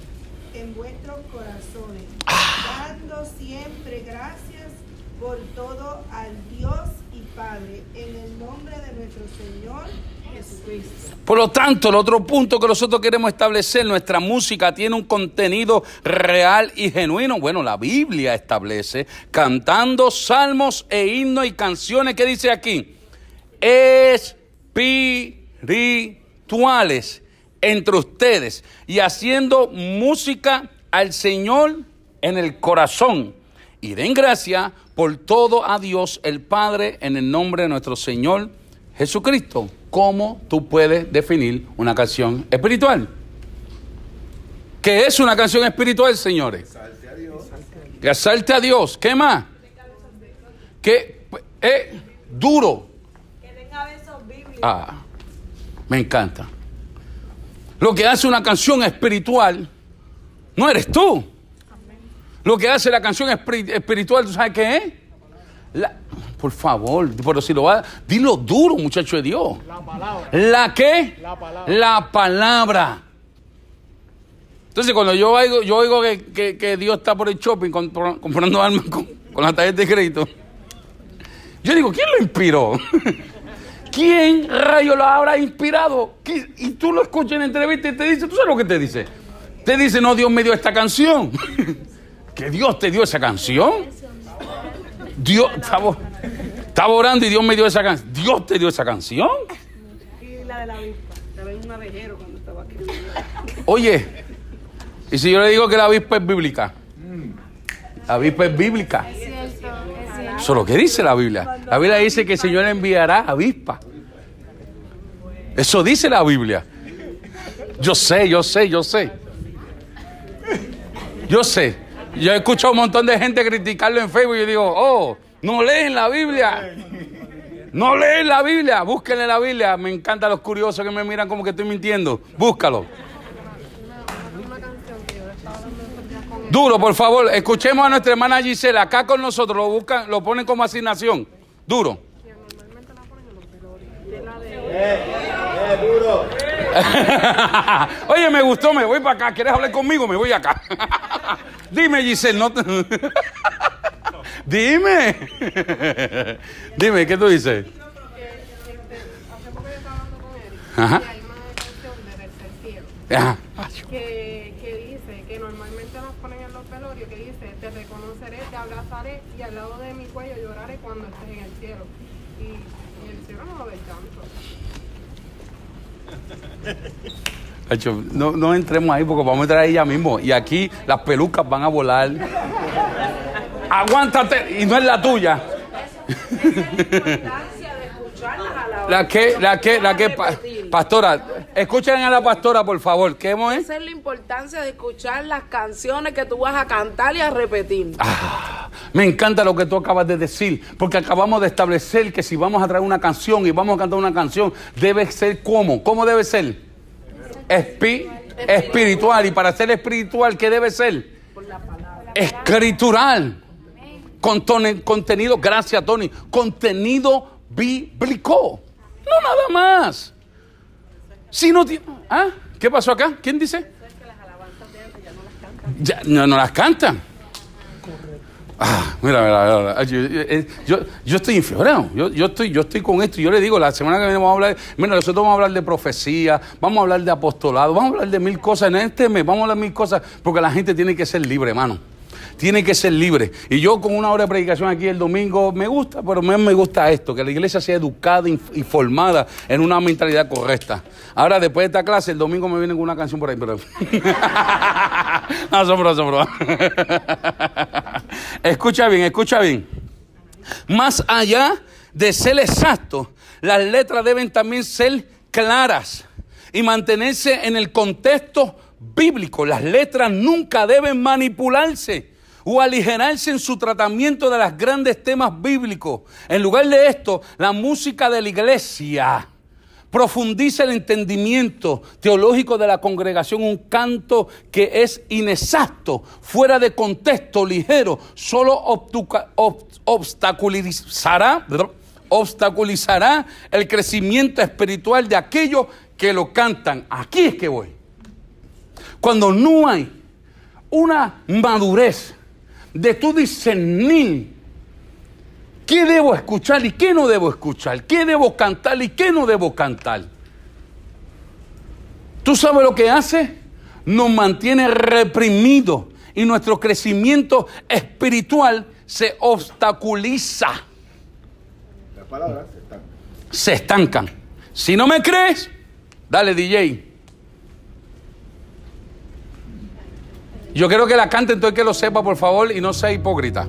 en vuestros corazones, dando siempre gracias por todo al Dios y Padre, en el nombre de nuestro Señor Jesucristo. Por lo tanto, el otro punto que nosotros queremos establecer, nuestra música tiene un contenido real y genuino. Bueno, la Biblia establece cantando salmos e himnos y canciones que dice aquí, espirituales entre ustedes y haciendo música al Señor en el corazón. Y den gracia por todo a Dios el Padre en el nombre de nuestro Señor Jesucristo. ¿Cómo tú puedes definir una canción espiritual? ¿Qué es una canción espiritual, señores? Exalte a Dios. ¿Qué más? Que es duro. Que tenga versos bíblicos. Ah, me encanta. Lo que hace una canción espiritual no eres tú. Lo que hace la canción espiri- espiritual, ¿tú sabes qué es? La- por favor, pero si lo va, dilo duro, muchacho de Dios. La palabra. ¿La qué? La palabra. La palabra. Entonces, cuando yo oigo, yo oigo que, que- que Dios está por el shopping comprando armas con, con la tarjeta de crédito, yo digo, ¿quién lo inspiró? ¿Quién rayo lo habrá inspirado? ¿Qué- Y tú lo escuchas en entrevista y te dice, ¿tú sabes lo que te dice? Te dice, no, Dios me dio esta canción. ¿Que Dios te dio esa canción? Dios, estaba, estaba orando y Dios me dio esa canción. ¿Dios te dio esa canción? Y la de la avispa. Estaba en un abejero cuando estaba aquí. Oye, y si yo le digo que la avispa es bíblica, la avispa es bíblica. Es cierto, es cierto. Eso es lo que dice la Biblia. La Biblia dice que el Señor enviará avispa. Eso dice la Biblia. Yo sé, yo sé, yo sé. Yo sé. Yo he escuchado un montón de gente criticarlo en Facebook y yo digo, oh, no leen la Biblia. No leen la Biblia. Búsquenle la Biblia. Me encantan los curiosos que me miran como que estoy mintiendo. Búscalo. Duro, por favor, escuchemos a nuestra hermana Gisela, acá con nosotros, lo buscan, lo ponen como asignación. Duro. Oye, me gustó, me voy para acá. ¿Quieres hablar conmigo? Me voy acá. Dime, Giselle, no te- Dime. Dime, ¿qué tú dices? Hace poco yo estaba hablando con él Ajá. y hay una canción de Tercer Cielo Ajá. que, que dice que normalmente nos ponen en los velorios que dice te reconoceré, te abrazaré y al lado de mi cuello lloraré cuando estés en el cielo. Y en el cielo no lo ves tanto. Hacho, No, no entremos ahí porque vamos a entrar ahí ya mismo. Y aquí las pelucas van a volar. Aguántate. Y no es la tuya. importancia de escucharlas a la hora. La que, la que, la que, pa- pastora, escuchen a la pastora, por favor. ¿Qué hemos Esa es la importancia de escuchar las canciones que tú vas a cantar y a repetir. Ah, me encanta lo que tú acabas de decir, porque acabamos de establecer que si vamos a traer una canción y vamos a cantar una canción, debe ser como. ¿Cómo debe ser? Espi- espiritual. Y para ser espiritual, ¿qué debe ser? Escritural. Con contenido, gracias Tony, contenido bíblico. No nada más. Si no tiene... ¿Ah? ¿Qué pasó acá? ¿Quién dice? Ya, no, no las cantan. Ah, mira, mira, mira. Yo, yo- yo- yo estoy inflorado. Yo, yo, estoy, yo estoy con esto. y Yo le digo, la semana que viene vamos a hablar. Mira, nosotros vamos a hablar de profecía, vamos a hablar de apostolado, vamos a hablar de mil cosas en este mes. Vamos a hablar de mil cosas porque la gente tiene que ser libre, hermano. Tiene que ser libre. Y yo con una hora de predicación aquí el domingo me gusta, pero más me gusta esto, que la iglesia sea educada y formada en una mentalidad correcta. Ahora, después de esta clase, el domingo me vienen con una canción por ahí. Pero... no, escucha bien, escucha bien. Más allá de ser exacto, las letras deben también ser claras y mantenerse en el contexto bíblico. Las letras nunca deben manipularse o aligerarse en su tratamiento de los grandes temas bíblicos. En lugar de esto, la música de la iglesia profundiza el entendimiento teológico de la congregación, un canto que es inexacto, fuera de contexto, ligero, solo obstaculizará, obstaculizará el crecimiento espiritual de aquellos que lo cantan. Aquí es que voy. Cuando no hay una madurez de tu discernir qué debo escuchar y qué no debo escuchar, qué debo cantar y qué no debo cantar. ¿Tú sabes lo que hace? Nos mantiene reprimidos y nuestro crecimiento espiritual se obstaculiza, Las palabras están. se estancan. Si no me crees, dale DJ. Yo quiero que la cante, entonces que lo sepa, por favor, y no sea hipócrita.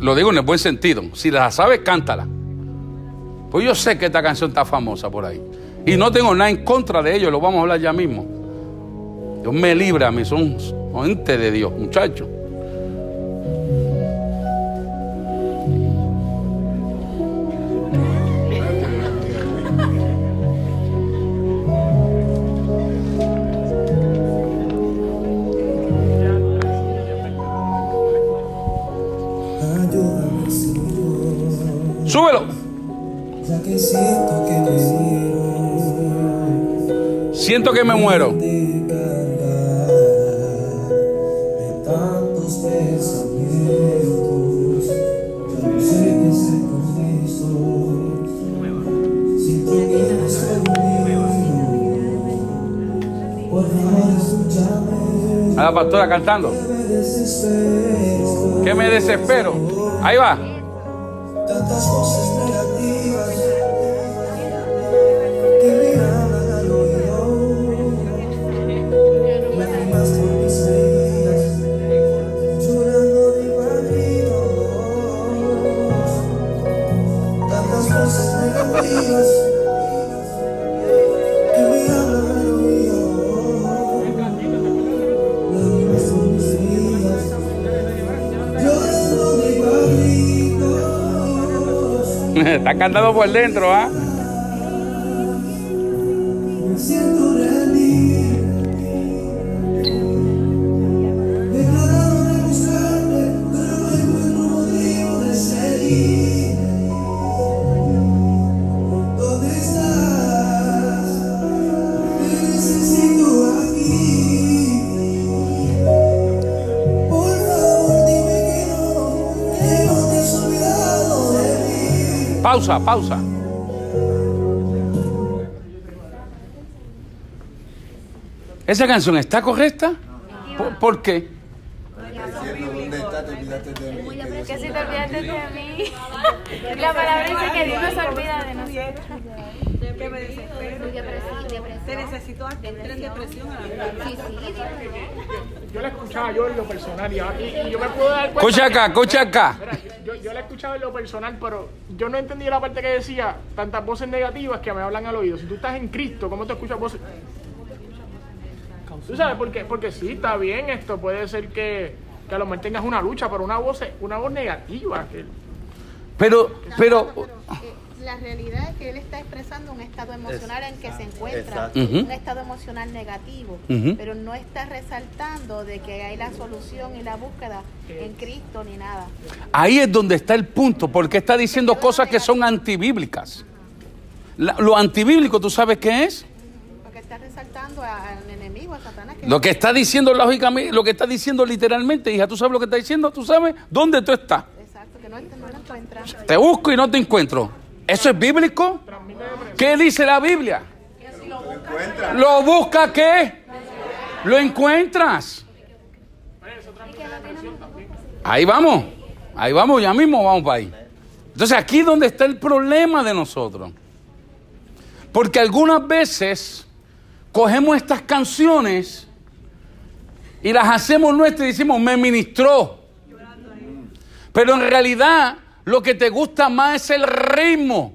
Lo digo en el buen sentido. Si la sabes, cántala. Pues yo sé que esta canción está famosa por ahí. Y no tengo nada en contra de ellos, lo vamos a hablar ya mismo. Dios me libra a mí, son gente de Dios, muchachos. Soy mío, por favor escúchame, A la pastora cantando. me. Que me desespero. Ahí va. Tantas cosas Está cantando por dentro, ¿ah? Pausa, pausa. ¿Esa canción está correcta? ¿Por, por qué? Diciendo dónde está, te olvidaste de mí. que Dios Que si te olvidaste de mí. La palabra dice que Dios no se olvida de nosotros. Te necesito aquí. En depresión a la vida. Sí, sí. Yo la escuchaba yo en lo personal y, y- y yo me puedo dar cuenta. Escucha acá, escucha acá. Yo, yo la he escuchado en lo personal, pero yo no entendí la parte que decía tantas voces negativas que me hablan al oído. Si tú estás en Cristo, ¿cómo te escuchas voces? ¿Tú sabes por qué? Porque sí, está bien esto. Puede ser que, que a lo mejor tengas una lucha, pero una voz, una voz negativa. Que, Pero, pero, la realidad es que él está expresando un estado emocional en que se encuentra, Exacto. Un estado emocional negativo, pero no está resaltando de que hay la solución y la búsqueda en Cristo ni nada. Ahí es donde está el punto, porque está diciendo cosas que son antibíblicas. La- lo antibíblico, ¿tú sabes qué es? Porque está resaltando al enemigo, a Satanás. Que Lo que está diciendo lógicamente, lo que está diciendo literalmente, hija, ¿tú sabes lo que está diciendo? ¿Tú sabes dónde tú estás? Exacto, que no, no lo. Te busco y no te encuentro. ¿Eso es bíblico? ¿Qué dice la Biblia? ¿Lo busca qué? Lo encuentras. Ahí vamos. Ahí vamos, ya mismo vamos para ahí. Entonces aquí es donde está el problema de nosotros. Porque algunas veces cogemos estas canciones y las hacemos nuestras y decimos, me ministró. Pero en realidad lo que te gusta más es el ritmo,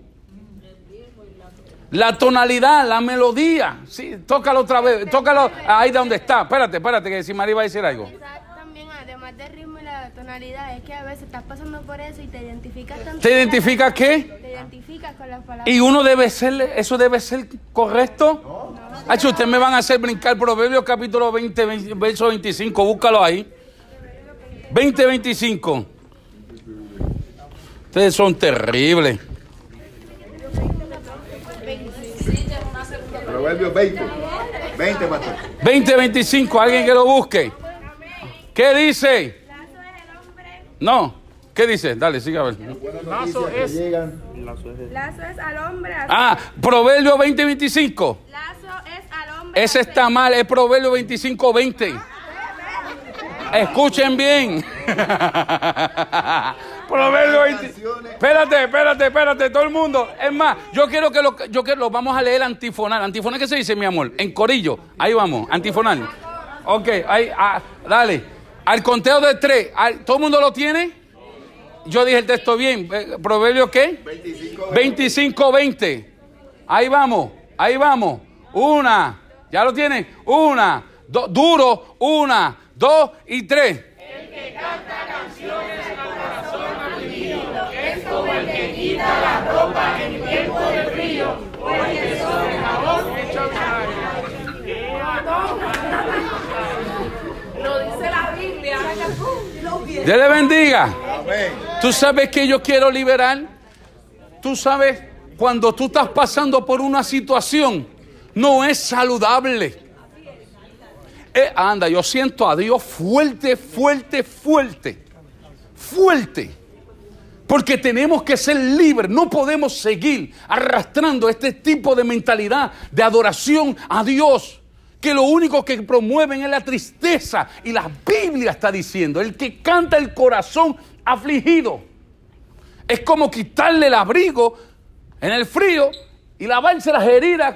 la tonalidad, la melodía. Sí, tócalo otra vez, tócalo ahí donde está. Espérate, espérate, que si María va a decir algo. También, además del ritmo y la tonalidad, es que a veces estás pasando por eso y te identificas tanto. ¿Te identificas qué? Te identificas con las palabras. Y uno debe ser, eso debe ser correcto. Hacho, ustedes me van a hacer brincar Proverbios capítulo 20, ve- verso 25, búscalo ahí. 20, 25. Ustedes son terribles. Proverbios 20. 20, pastor. 20, 25, alguien que lo busque. ¿Qué dice? No. ¿Qué dice? Dale, sigue a ver. Lazo es. Lazo es al hombre. Ah, Proverbio 20, 25. Lazo es al hombre. Ese está mal, es Proverbio 25, 20. Escuchen bien. Proverbio 20. Espérate, espérate, espérate, todo el mundo. Es más, yo quiero que lo, yo quiero, lo vamos a leer antifonal. ¿Antifonal qué se dice, mi amor? En corillo. Ahí vamos, antifonal. Ok, ahí, ah, dale. Al conteo de tres. al- ¿Todo el mundo lo tiene? Yo dije el texto bien. Eh, ¿Proverbio qué? 25, 20. Ahí vamos, ahí vamos. Una, ¿ya lo tienen? Una, dos, duro, una, dos y tres. Lo dice la Biblia. Dios le bendiga. ¿Tú sabes que yo quiero liberar? Tú sabes, cuando tú estás pasando por una situación, no es saludable. Eh, anda, yo siento a Dios fuerte, fuerte, fuerte. Fuerte. Porque tenemos que ser libres. No podemos seguir arrastrando este tipo de mentalidad de adoración a Dios. Que lo único que promueven es la tristeza. Y la Biblia está diciendo, el que canta el corazón afligido. Es como quitarle el abrigo en el frío y lavarse las heridas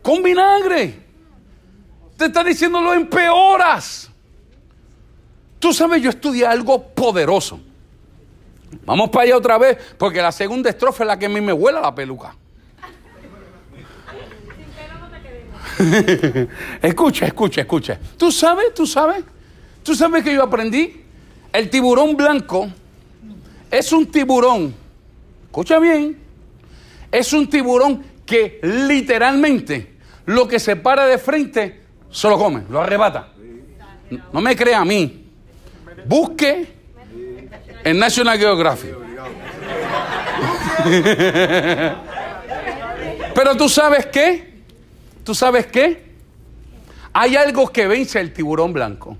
con vinagre. Te está diciendo lo empeoras. Tú sabes, yo estudié algo poderoso. Vamos para allá otra vez, porque la segunda estrofa es la que a mí me huela la peluca. escucha, escucha, escucha. ¿Tú sabes? ¿Tú sabes? ¿Tú sabes que yo aprendí? El tiburón blanco es un tiburón, escucha bien, es un tiburón que literalmente lo que se para de frente se lo come, lo arrebata. No me crea a mí. Busque en National Geographic. Pero tú sabes qué? ¿Tú sabes qué? Hay algo que vence al tiburón blanco.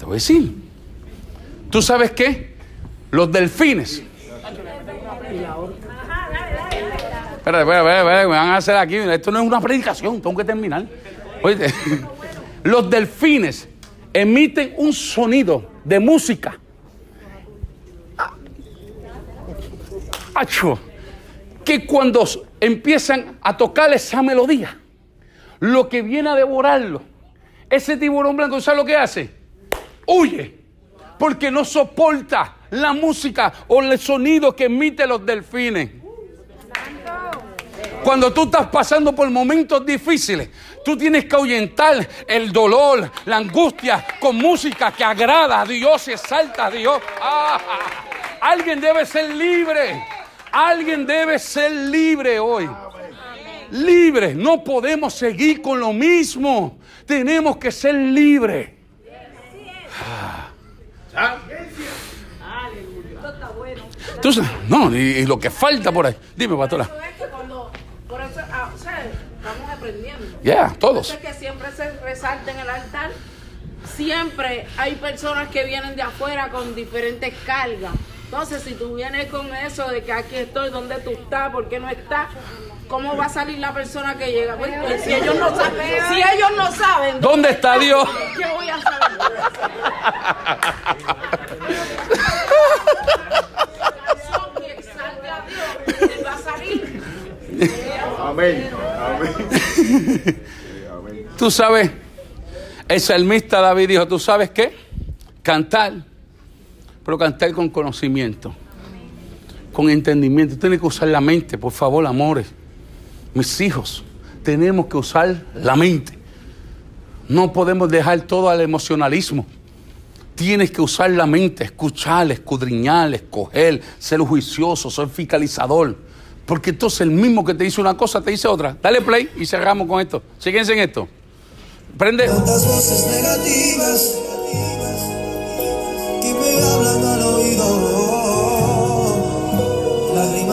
Te voy a decir. ¿Tú sabes qué? Los delfines. Espera, espera, espera, me van a hacer aquí. Esto no es una predicación, tengo que terminar. Los delfines emiten un sonido de música. Que cuando empiezan a tocar esa melodía, lo que viene a devorarlo, ese tiburón blanco, ¿sabes lo que hace? Huye, porque no soporta la música o el sonido que emiten los delfines. Cuando tú estás pasando por momentos difíciles, tú tienes que ahuyentar el dolor, la angustia con música que agrada a Dios y exalta a Dios. Ah, alguien debe ser libre. Alguien debe ser libre hoy. Libre. No podemos seguir con lo mismo. Tenemos que ser libres. Entonces, no, y, y lo que falta por ahí. Dime, pastora. Por eso, ah, o sea, estamos aprendiendo. Ya, todos. Que siempre se resalta en el altar. Siempre hay personas que vienen de afuera con diferentes cargas. Entonces, si tú vienes con eso de que aquí estoy, ¿dónde tú estás? ¿Por qué no estás? ¿Cómo va a salir la persona que llega? Pues, pues, si ellos no saben, si ellos no saben ¿Dónde está Dios? ¿qué voy a saber? Que exalte a Dios, Él va a salir. Amén. Amén. Tú sabes, el salmista David dijo, ¿tú sabes qué? Cantar, pero cantar con conocimiento, con entendimiento. Tienes que usar la mente, por favor, amores. Mis hijos, tenemos que usar la mente. No podemos dejar todo al emocionalismo. Tienes que usar la mente, escuchar, escudriñar, escoger, ser juicioso, ser fiscalizador. Porque entonces el mismo que te dice una cosa te dice otra. Dale play y cerramos con esto. Síguense en esto. Prende. Tantas voces negativas que me hablan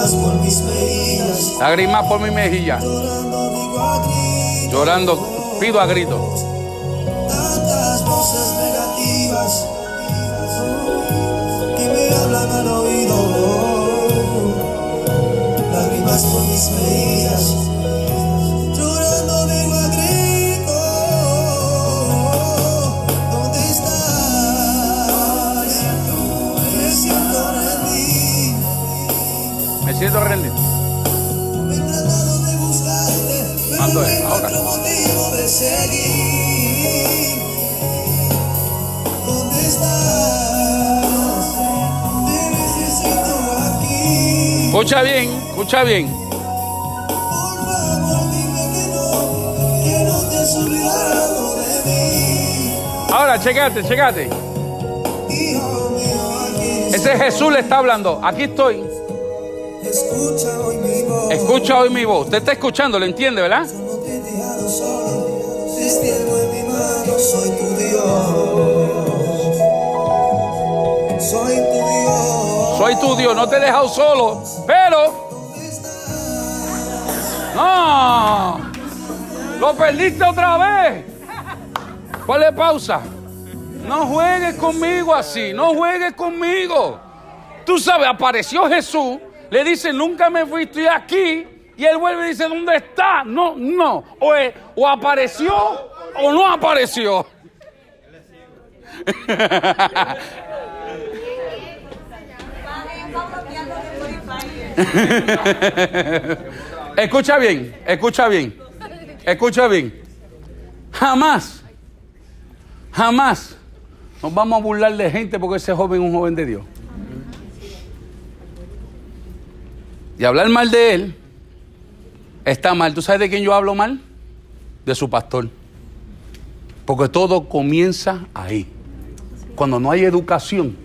Lágrimas por mis mejillas, Lágrimas por mi mejilla. llorando digo a gritos. Llorando, pido a gritos. Tantas voces negativas que me hablan al oído. Lágrimas por mis mejillas, que no, que no te has olvidado de mí. Ahora, checate, checate. Ese Jesús le está hablando. Aquí estoy. Escucha hoy mi voz. Usted está escuchando, ¿lo entiende, verdad? Soy tu Dios. Soy tu Dios. Soy tu Dios, no te he dejado solo. Pero. No. Lo perdiste otra vez. Ponle pausa. No juegues conmigo así. No juegues conmigo. Tú sabes, apareció Jesús. Le dice, nunca me fui, estoy aquí. Y él vuelve y dice, ¿dónde está? No, no. O, o apareció o no apareció. escucha bien, escucha bien, escucha bien. Jamás, jamás nos vamos a burlar de gente porque ese joven es un joven de Dios. Y hablar mal de él está mal. ¿Tú sabes de quién yo hablo mal? De su pastor. Porque todo comienza ahí. Cuando no hay educación,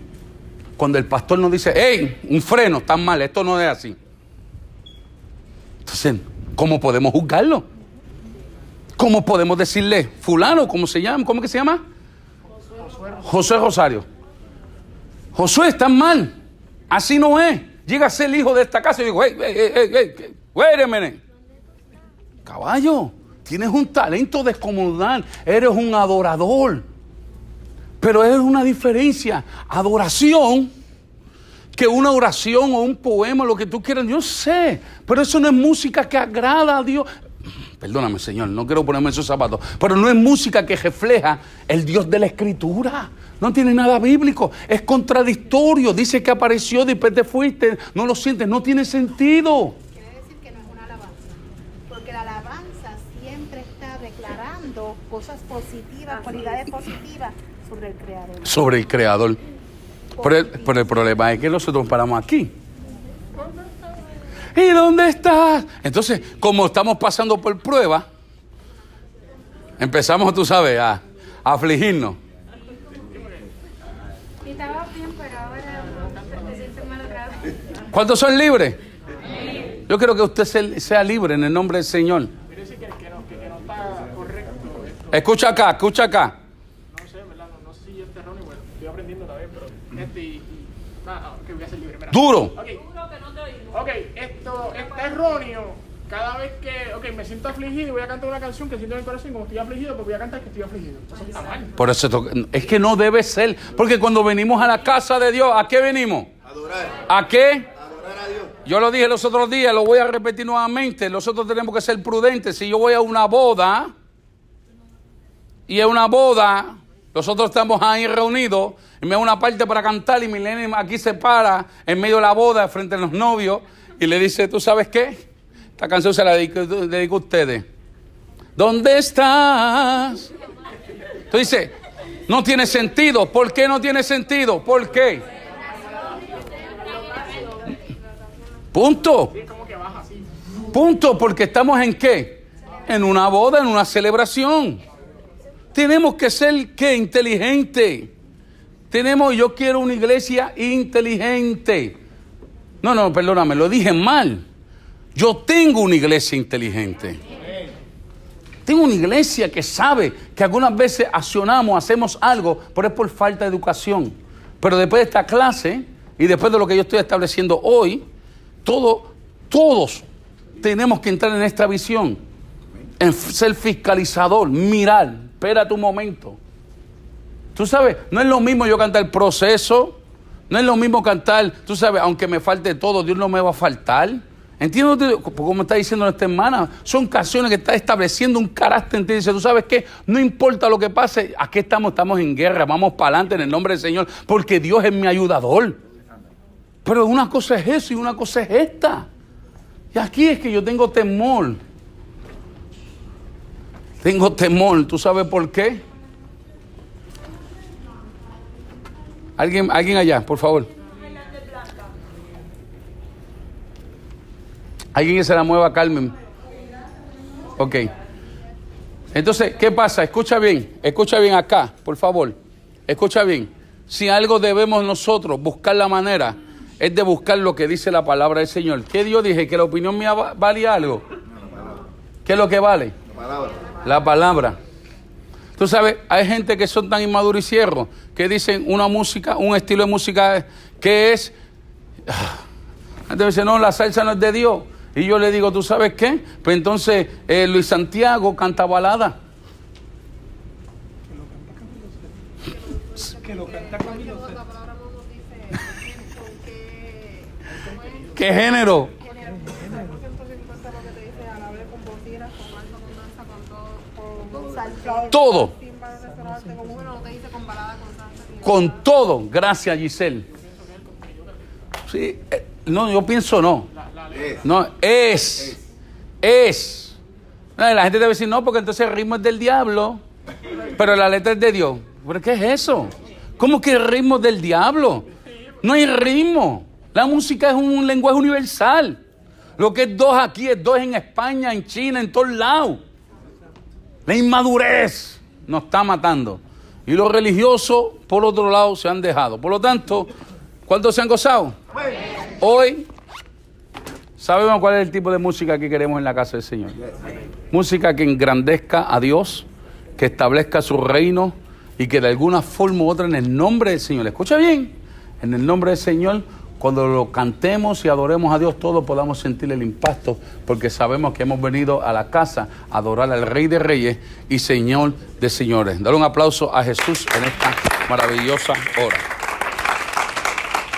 cuando el pastor nos dice, hey, un freno, está mal, esto no es así. Entonces, ¿cómo podemos juzgarlo? ¿Cómo podemos decirle, fulano, ¿cómo se llama? ¿Cómo que se llama? José Rosario. Josué, está mal. Así no es. Llega a ser el hijo de esta casa y digo, hey, hey, hey, hey. Caballo, tienes un talento descomunal. Eres un adorador. Pero es una diferencia. Adoración que una oración o un poema, lo que tú quieras, yo sé. Pero eso no es música que agrada a Dios. Perdóname, Señor, no quiero ponerme esos zapatos. Pero no es música que refleja el Dios de la Escritura. No tiene nada bíblico. Es contradictorio. Dice que apareció, después te fuiste. No lo sientes. No tiene sentido. Quiere decir que no es una alabanza. Porque la alabanza siempre está declarando cosas positivas, cualidades positivas sobre el Creador. Sobre el Creador. Pero el, pero el problema es que nosotros paramos aquí. ¿Y dónde estás? Entonces, como estamos pasando por prueba, empezamos, tú sabes, a, a afligirnos. ¿Cuántos son libres? Yo quiero que usted se- sea libre en el nombre del Señor. Escucha acá, escucha acá. No sé, ¿verdad? No, no sé si es erróneo, bueno, estoy aprendiendo también, pero este y, y nada, que voy a ser libre. Mira. Duro. Ok, esto está erróneo. Cada vez que, ok, me siento afligido y voy a cantar una canción que siento en el corazón, como estoy afligido, pues voy a cantar que estoy afligido. Eso está mal. Por eso es que no debe ser. Porque cuando venimos a la casa de Dios, ¿a qué venimos? Adorar. ¿A qué? Adorar a Dios. Yo lo dije los otros días, lo voy a repetir nuevamente. Nosotros tenemos que ser prudentes. Si yo voy a una boda y es una boda, nosotros estamos ahí reunidos y me da una parte para cantar y mi nene aquí se para en medio de la boda frente a los novios y le dice, ¿tú sabes qué? Esta canción se la dedico, a ustedes. ¿Dónde estás? Tú dices, no tiene sentido. ¿Por qué no tiene sentido? ¿Por qué? Punto. Punto, porque estamos en qué? En una boda, en una celebración. Tenemos que ser qué? Inteligente. Tenemos, yo quiero una iglesia inteligente. No, no, perdóname, lo dije mal. Yo tengo una iglesia inteligente. Tengo una iglesia que sabe que algunas veces accionamos, hacemos algo, pero es por falta de educación. Pero después de esta clase y después de lo que yo estoy estableciendo hoy, todo, todos tenemos que entrar en esta visión, en ser fiscalizador, mirar, espérate un momento. Tú sabes, no es lo mismo yo cantar el proceso, no es lo mismo cantar, tú sabes, aunque me falte todo, Dios no me va a faltar. ¿Entiendes? Como está diciendo nuestra hermana, son canciones que está estableciendo un carácter en ti. Dice, tú sabes qué, no importa lo que pase, aquí estamos, estamos en guerra, vamos para adelante en el nombre del Señor, porque Dios es mi ayudador. Pero una cosa es eso y una cosa es esta. Y aquí es que yo tengo temor. Tengo temor, ¿tú sabes por qué? Alguien, alguien allá, por favor. Alguien que se la mueva, Carmen. Ok. Entonces, ¿qué pasa? Escucha bien, escucha bien acá, por favor. Escucha bien. Si algo debemos nosotros buscar la manera, es de buscar lo que dice la palabra del Señor. ¿Qué Dios dije? ¿Que la opinión mía va- vale algo? ¿Qué es lo que vale? La palabra. La palabra. Tú sabes, hay gente que son tan inmaduros y ciegos que dicen una música, un estilo de música que es. Ah, Gente dice, no, la salsa no es de Dios. Y yo le digo, ¿tú sabes qué? Pues entonces eh, Luis Santiago canta balada. Que lo canta Camilo ¿Qué género? género. Ese 150 lo que te dice, alabe con bocinas, con alto, con danza, con todo, con, salsa. Todo. timbales, restaurante, como bueno, no te dice con balada, con salsa. Ni Con todo. Gracias, Giselle. Sí, eh, no, yo pienso no. No, es. Es. La gente debe decir, no, porque entonces el ritmo es del diablo, pero la letra es de Dios. ¿Pero qué es eso? ¿Cómo que el ritmo es del diablo? No hay ritmo. La música es un lenguaje universal. Lo que es dos aquí es dos en España, en China, en todos lados. La inmadurez nos está matando. Y los religiosos, por otro lado, se han dejado. Por lo tanto, ¿cuántos se han gozado? Hoy sabemos cuál es el tipo de música que queremos en la casa del Señor. Música que engrandezca a Dios, que establezca su reino y que de alguna forma u otra en el nombre del Señor, escucha bien, en el nombre del Señor, cuando lo cantemos y adoremos a Dios, todos podamos sentir el impacto, porque sabemos que hemos venido a la casa a adorar al Rey de Reyes y Señor de Señores. Dar un aplauso a Jesús en esta maravillosa hora.